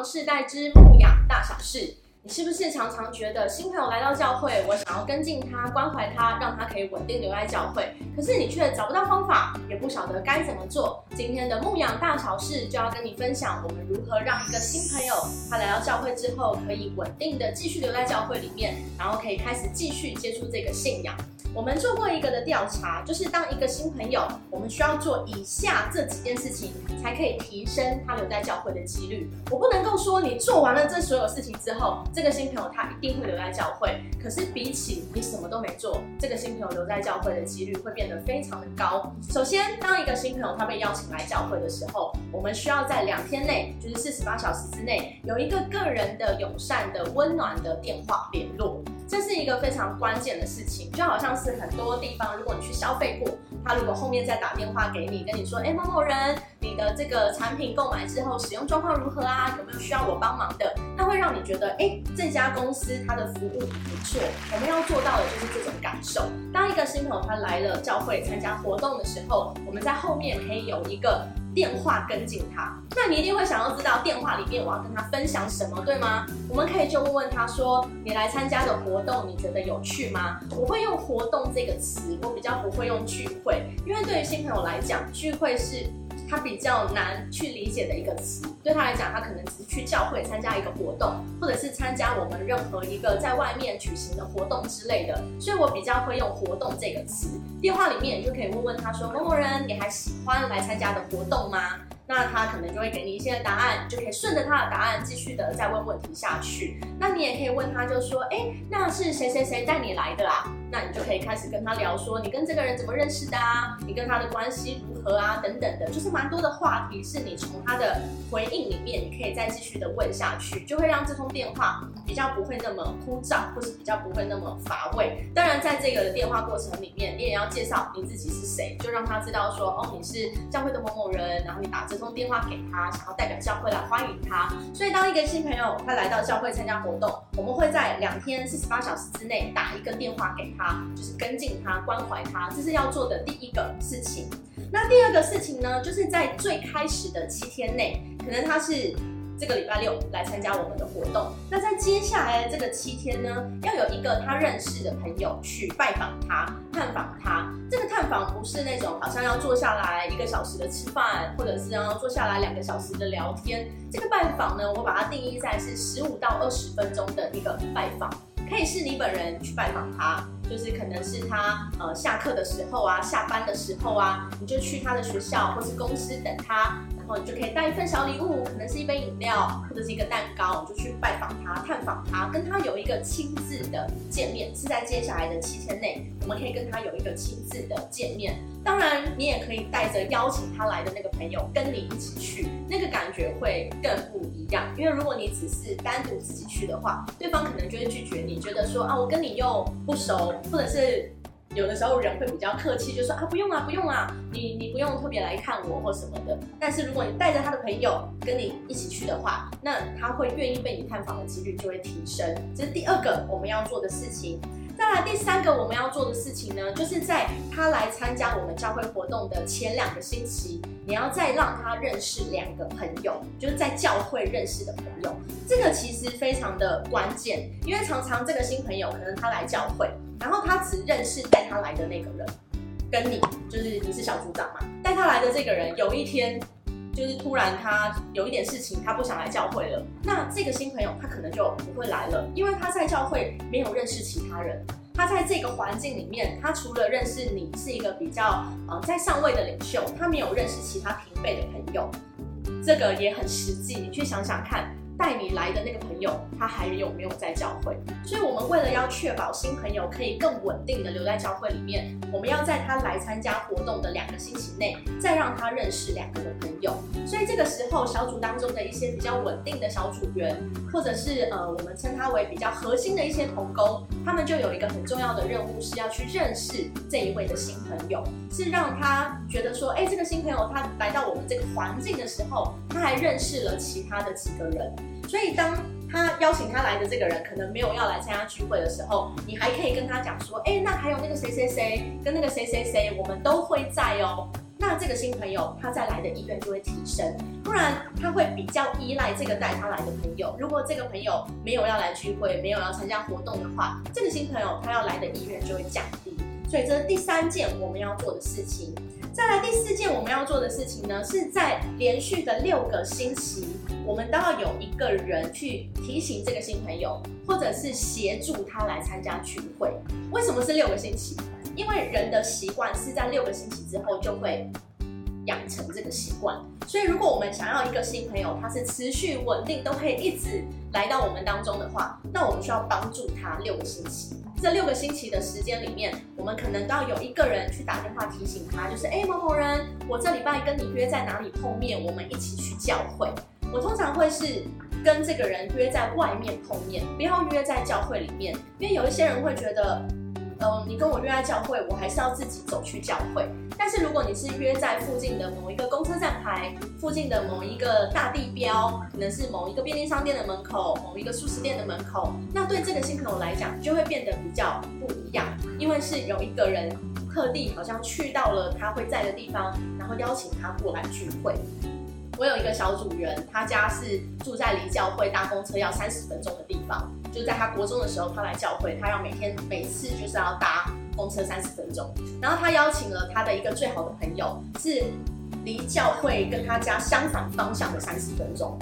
世代之牧养大小事。你是不是常常觉得新朋友来到教会，我想要跟进他、关怀他，让他可以稳定留在教会，可是你却找不到方法，也不晓得该怎么做？今天的牧养大小事就要跟你分享，我们如何让一个新朋友他来到教会之后，可以稳定的继续留在教会里面，然后可以开始继续接触这个信仰。我们做过一个的调查，就是当一个新朋友，我们需要做以下这几件事情，才可以提升他留在教会的几率。我不能够说你做完了这所有事情之后，这个新朋友他一定会留在教会。可是比起你什么都没做，这个新朋友留在教会的几率会变得非常的高。首先，当一个新朋友他被邀请来教会的时候，我们需要在两天内，就是四十八小时之内，有一个个人的友善的温暖的电话联络。这是一个非常关键的事情，就好像是很多地方，如果你去消费过，他如果后面再打电话给你，跟你说，哎，某某人，你的这个产品购买之后使用状况如何啊？有没有需要我帮忙的？那会让你觉得，哎，这家公司它的服务不错。我们要做到的就是这种感受。当一个新朋友他来了教会参加活动的时候，我们在后面可以有一个。电话跟进他，那你一定会想要知道电话里面我要跟他分享什么，对吗？我们可以就问问他说：“你来参加的活动，你觉得有趣吗？”我会用“活动”这个词，我比较不会用“聚会”，因为对于新朋友来讲，聚会是。他比较难去理解的一个词，对他来讲，他可能只是去教会参加一个活动，或者是参加我们任何一个在外面举行的活动之类的，所以我比较会用“活动”这个词。电话里面你就可以问问他说：“某某人，你还喜欢来参加的活动吗？”那他可能就会给你一些答案，就可以顺着他的答案继续的再问问题下去。那你也可以问他，就说：“哎，那是谁谁谁带你来的啊？”那你就可以开始跟他聊说，你跟这个人怎么认识的啊？你跟他的关系如何啊？等等的，就是蛮多的话题，是你从他的回应里面，你可以再继续的问下去，就会让这通电话比较不会那么枯燥，或是比较不会那么乏味。当然，在这个电话过程里面，你也要介绍你自己是谁，就让他知道说，哦，你是教会的某某人，然后你打这通电话给他，想要代表教会来欢迎他。所以，当一个新朋友他来到教会参加活动，我们会在两天四十八小时之内打一个电话给他。就是跟进他，关怀他，这是要做的第一个事情。那第二个事情呢，就是在最开始的七天内，可能他是这个礼拜六来参加我们的活动。那在接下来的这个七天呢，要有一个他认识的朋友去拜访他、探访他。这个探访不是那种好像要坐下来一个小时的吃饭，或者是要坐下来两个小时的聊天。这个拜访呢，我把它定义在是十五到二十分钟的一个拜访。可以是你本人去拜访他，就是可能是他呃下课的时候啊，下班的时候啊，你就去他的学校或是公司等他。你就可以带一份小礼物，可能是一杯饮料或者是一个蛋糕，你就去拜访他、探访他，跟他有一个亲自的见面。是在接下来的七天内，我们可以跟他有一个亲自的见面。当然，你也可以带着邀请他来的那个朋友跟你一起去，那个感觉会更不一样。因为如果你只是单独自己去的话，对方可能就会拒绝你，觉得说啊，我跟你又不熟，或者是。有的时候人会比较客气，就说啊不用啊不用啊，你你不用特别来看我或什么的。但是如果你带着他的朋友跟你一起去的话，那他会愿意被你探访的几率就会提升。这是第二个我们要做的事情。再来第三个我们要做的事情呢，就是在他来参加我们教会活动的前两个星期，你要再让他认识两个朋友，就是在教会认识的朋友。这个其实非常的关键，因为常常这个新朋友可能他来教会。然后他只认识带他来的那个人，跟你就是你是小组长嘛，带他来的这个人有一天就是突然他有一点事情，他不想来教会了。那这个新朋友他可能就不会来了，因为他在教会没有认识其他人。他在这个环境里面，他除了认识你是一个比较呃在上位的领袖，他没有认识其他平辈的朋友。这个也很实际，你去想想看。带你来的那个朋友，他还有没有在教会？所以，我们为了要确保新朋友可以更稳定的留在教会里面，我们要在他来参加活动的两个星期内，再让他认识两个的朋友。所以，这个时候小组当中的一些比较稳定的小组员，或者是呃，我们称他为比较核心的一些同工，他们就有一个很重要的任务，是要去认识这一位的新朋友，是让他觉得说，哎，这个新朋友他来到我们这个环境的时候，他还认识了其他的几个人。所以，当他邀请他来的这个人可能没有要来参加聚会的时候，你还可以跟他讲说：“哎，那还有那个谁谁谁跟那个谁谁谁，我们都会在哦。”那那这个新朋友他再来的意愿就会提升，不然他会比较依赖这个带他来的朋友。如果这个朋友没有要来聚会，没有要参加活动的话，这个新朋友他要来的意愿就会降低。所以这是第三件我们要做的事情。再来第四件我们要做的事情呢，是在连续的六个星期，我们都要有一个人去提醒这个新朋友，或者是协助他来参加聚会。为什么是六个星期？因为人的习惯是在六个星期之后就会养成这个习惯，所以如果我们想要一个新朋友，他是持续稳定，都可以一直来到我们当中的话，那我们需要帮助他六个星期。这六个星期的时间里面，我们可能都要有一个人去打电话提醒他，就是哎，某某人，我这礼拜跟你约在哪里碰面，我们一起去教会。我通常会是跟这个人约在外面碰面，不要约在教会里面，因为有一些人会觉得。嗯，你跟我约在教会，我还是要自己走去教会。但是如果你是约在附近的某一个公车站牌、附近的某一个大地标，可能是某一个便利商店的门口、某一个素食店的门口，那对这个新朋友来讲就会变得比较不一样，因为是有一个人特地好像去到了他会在的地方，然后邀请他过来聚会。我有一个小组员，他家是住在离教会搭公车要三十分钟的地方。就在他国中的时候，他来教会，他要每天每次就是要搭公车三十分钟。然后他邀请了他的一个最好的朋友，是离教会跟他家相反方向的三十分钟。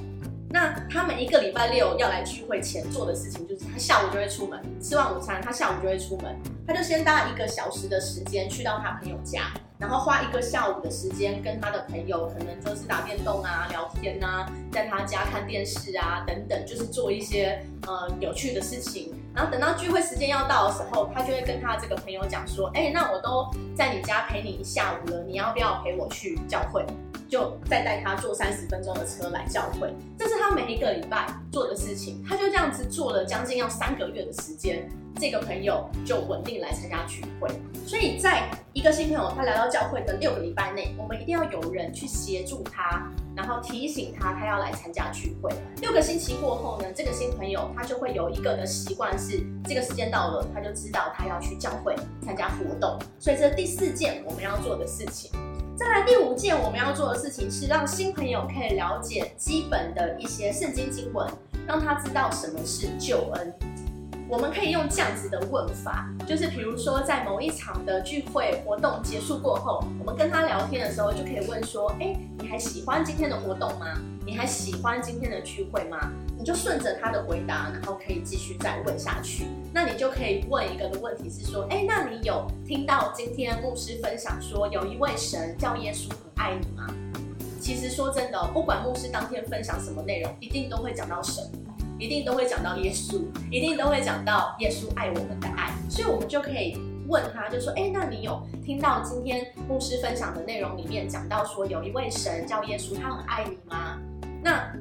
那他们一个礼拜六要来聚会前做的事情，就是他下午就会出门，吃完午餐，他下午就会出门，他就先搭一个小时的时间去到他朋友家。然后花一个下午的时间跟他的朋友，可能就是打电动啊、聊天啊，在他家看电视啊等等，就是做一些呃有趣的事情。然后等到聚会时间要到的时候，他就会跟他这个朋友讲说：“哎，那我都在你家陪你一下午了，你要不要陪我去教会？”就再带他坐三十分钟的车来教会。这是他每一个礼拜做的事情。他就这样子做了将近要三个月的时间。这个朋友就稳定来参加聚会，所以在一个新朋友他来到教会的六个礼拜内，我们一定要有人去协助他，然后提醒他他要来参加聚会。六个星期过后呢，这个新朋友他就会有一个的习惯是，这个时间到了，他就知道他要去教会参加活动。所以这第四件我们要做的事情。再来第五件我们要做的事情是让新朋友可以了解基本的一些圣经经文，让他知道什么是救恩。我们可以用这样子的问法，就是比如说在某一场的聚会活动结束过后，我们跟他聊天的时候，就可以问说：哎，你还喜欢今天的活动吗？你还喜欢今天的聚会吗？你就顺着他的回答，然后可以继续再问下去。那你就可以问一个的问题是说：哎，那你有听到今天牧师分享说有一位神叫耶稣很爱你吗？其实说真的，不管牧师当天分享什么内容，一定都会讲到神。一定都会讲到耶稣，一定都会讲到耶稣爱我们的爱，所以我们就可以问他，就说：哎，那你有听到今天牧师分享的内容里面讲到说有一位神叫耶稣，他很爱你吗？那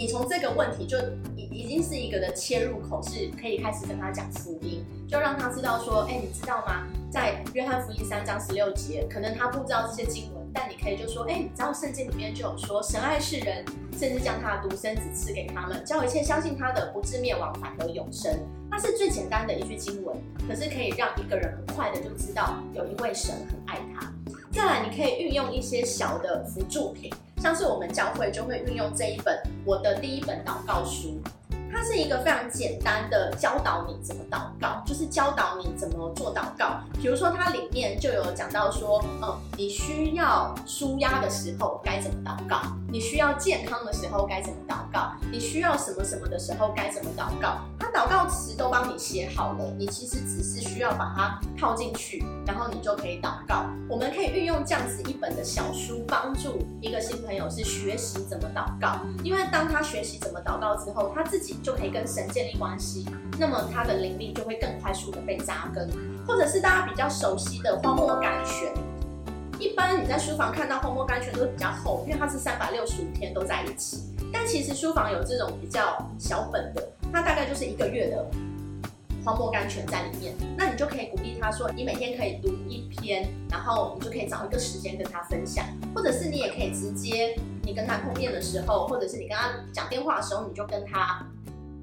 你从这个问题就已已经是一个的切入口，是可以开始跟他讲福音，就让他知道说：哎，你知道吗？在约翰福音三章十六节，可能他不知道这些经文。但你可以就说，哎，你知道圣经里面就有说，神爱世人，甚至将他的独生子赐给他们，叫一切相信他的不至灭亡，反得永生。它是最简单的一句经文，可是可以让一个人很快的就知道有一位神很爱他。再来，你可以运用一些小的辅助品，像是我们教会就会运用这一本我的第一本祷告书。它是一个非常简单的教导你怎么祷告，就是教导你怎么做祷告。比如说，它里面就有讲到说，嗯，你需要舒压的时候该怎么祷告，你需要健康的时候该怎么祷告，你需要什么什么的时候该怎么祷告。祷告词都帮你写好了，你其实只是需要把它套进去，然后你就可以祷告。我们可以运用这样子一本的小书，帮助一个新朋友是学习怎么祷告。因为当他学习怎么祷告之后，他自己。就可以跟神建立关系，那么他的灵力就会更快速的被扎根，或者是大家比较熟悉的荒漠甘泉。一般你在书房看到荒漠甘泉都比较厚，因为它是三百六十五天都在一起。但其实书房有这种比较小本的，他大概就是一个月的荒漠甘泉在里面。那你就可以鼓励他说，你每天可以读一篇，然后你就可以找一个时间跟他分享，或者是你也可以直接你跟他碰面的时候，或者是你跟他讲电话的时候，你就跟他。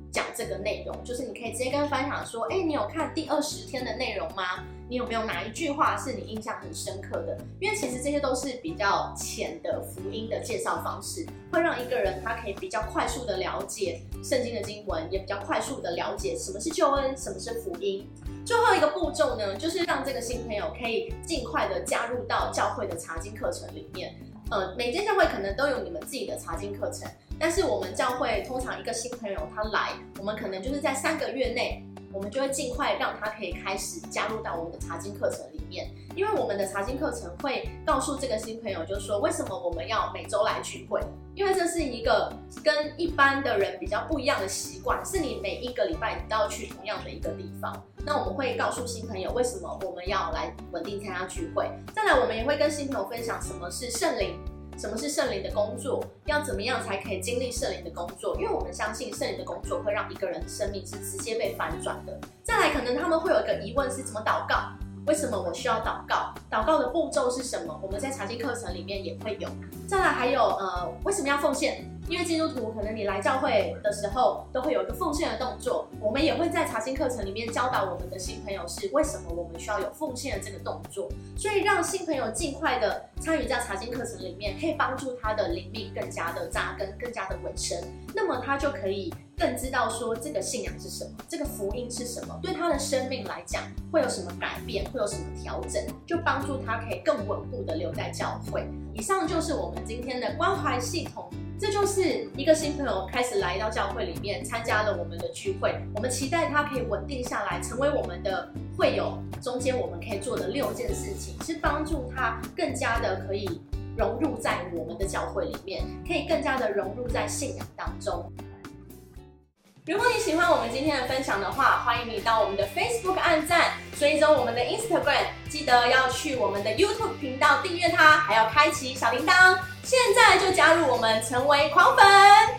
讲这个内容，就是你可以直接跟他分享说，哎，你有看第二十天的内容吗？你有没有哪一句话是你印象很深刻的？因为其实这些都是比较浅的福音的介绍方式，会让一个人他可以比较快速的了解圣经的经文，也比较快速的了解什么是救恩，什么是福音。最后一个步骤呢，就是让这个新朋友可以尽快的加入到教会的查经课程里面。呃，每间教会可能都有你们自己的查经课程，但是我们教会通常一个新朋友他来，我们可能就是在三个月内。我们就会尽快让他可以开始加入到我们的查经课程里面，因为我们的查经课程会告诉这个新朋友，就是说为什么我们要每周来聚会，因为这是一个跟一般的人比较不一样的习惯，是你每一个礼拜你都要去同样的一个地方。那我们会告诉新朋友为什么我们要来稳定参加聚会，再来我们也会跟新朋友分享什么是圣灵。什么是圣灵的工作？要怎么样才可以经历圣灵的工作？因为我们相信圣灵的工作会让一个人的生命是直接被反转的。再来，可能他们会有一个疑问是怎么祷告？为什么我需要祷告？祷告的步骤是什么？我们在查经课程里面也会有。再来，还有呃，为什么要奉献？因为基督徒可能你来教会的时候都会有一个奉献的动作，我们也会在查经课程里面教导我们的新朋友是为什么我们需要有奉献的这个动作，所以让新朋友尽快的参与在查经课程里面，可以帮助他的灵命更加的扎根，更加的稳深，那么他就可以更知道说这个信仰是什么，这个福音是什么，对他的生命来讲会有什么改变，会有什么调整，就帮助他可以更稳固的留在教会。以上就是我们今天的关怀系统。这就是一个新朋友开始来到教会里面，参加了我们的聚会。我们期待他可以稳定下来，成为我们的会友。中间我们可以做的六件事情，是帮助他更加的可以融入在我们的教会里面，可以更加的融入在信仰当中。如果你喜欢我们今天的分享的话，欢迎你到我们的 Facebook 按赞，追踪我们的 Instagram，记得要去我们的 YouTube 频道订阅它，还要开启小铃铛。现在就加入我们，成为狂粉。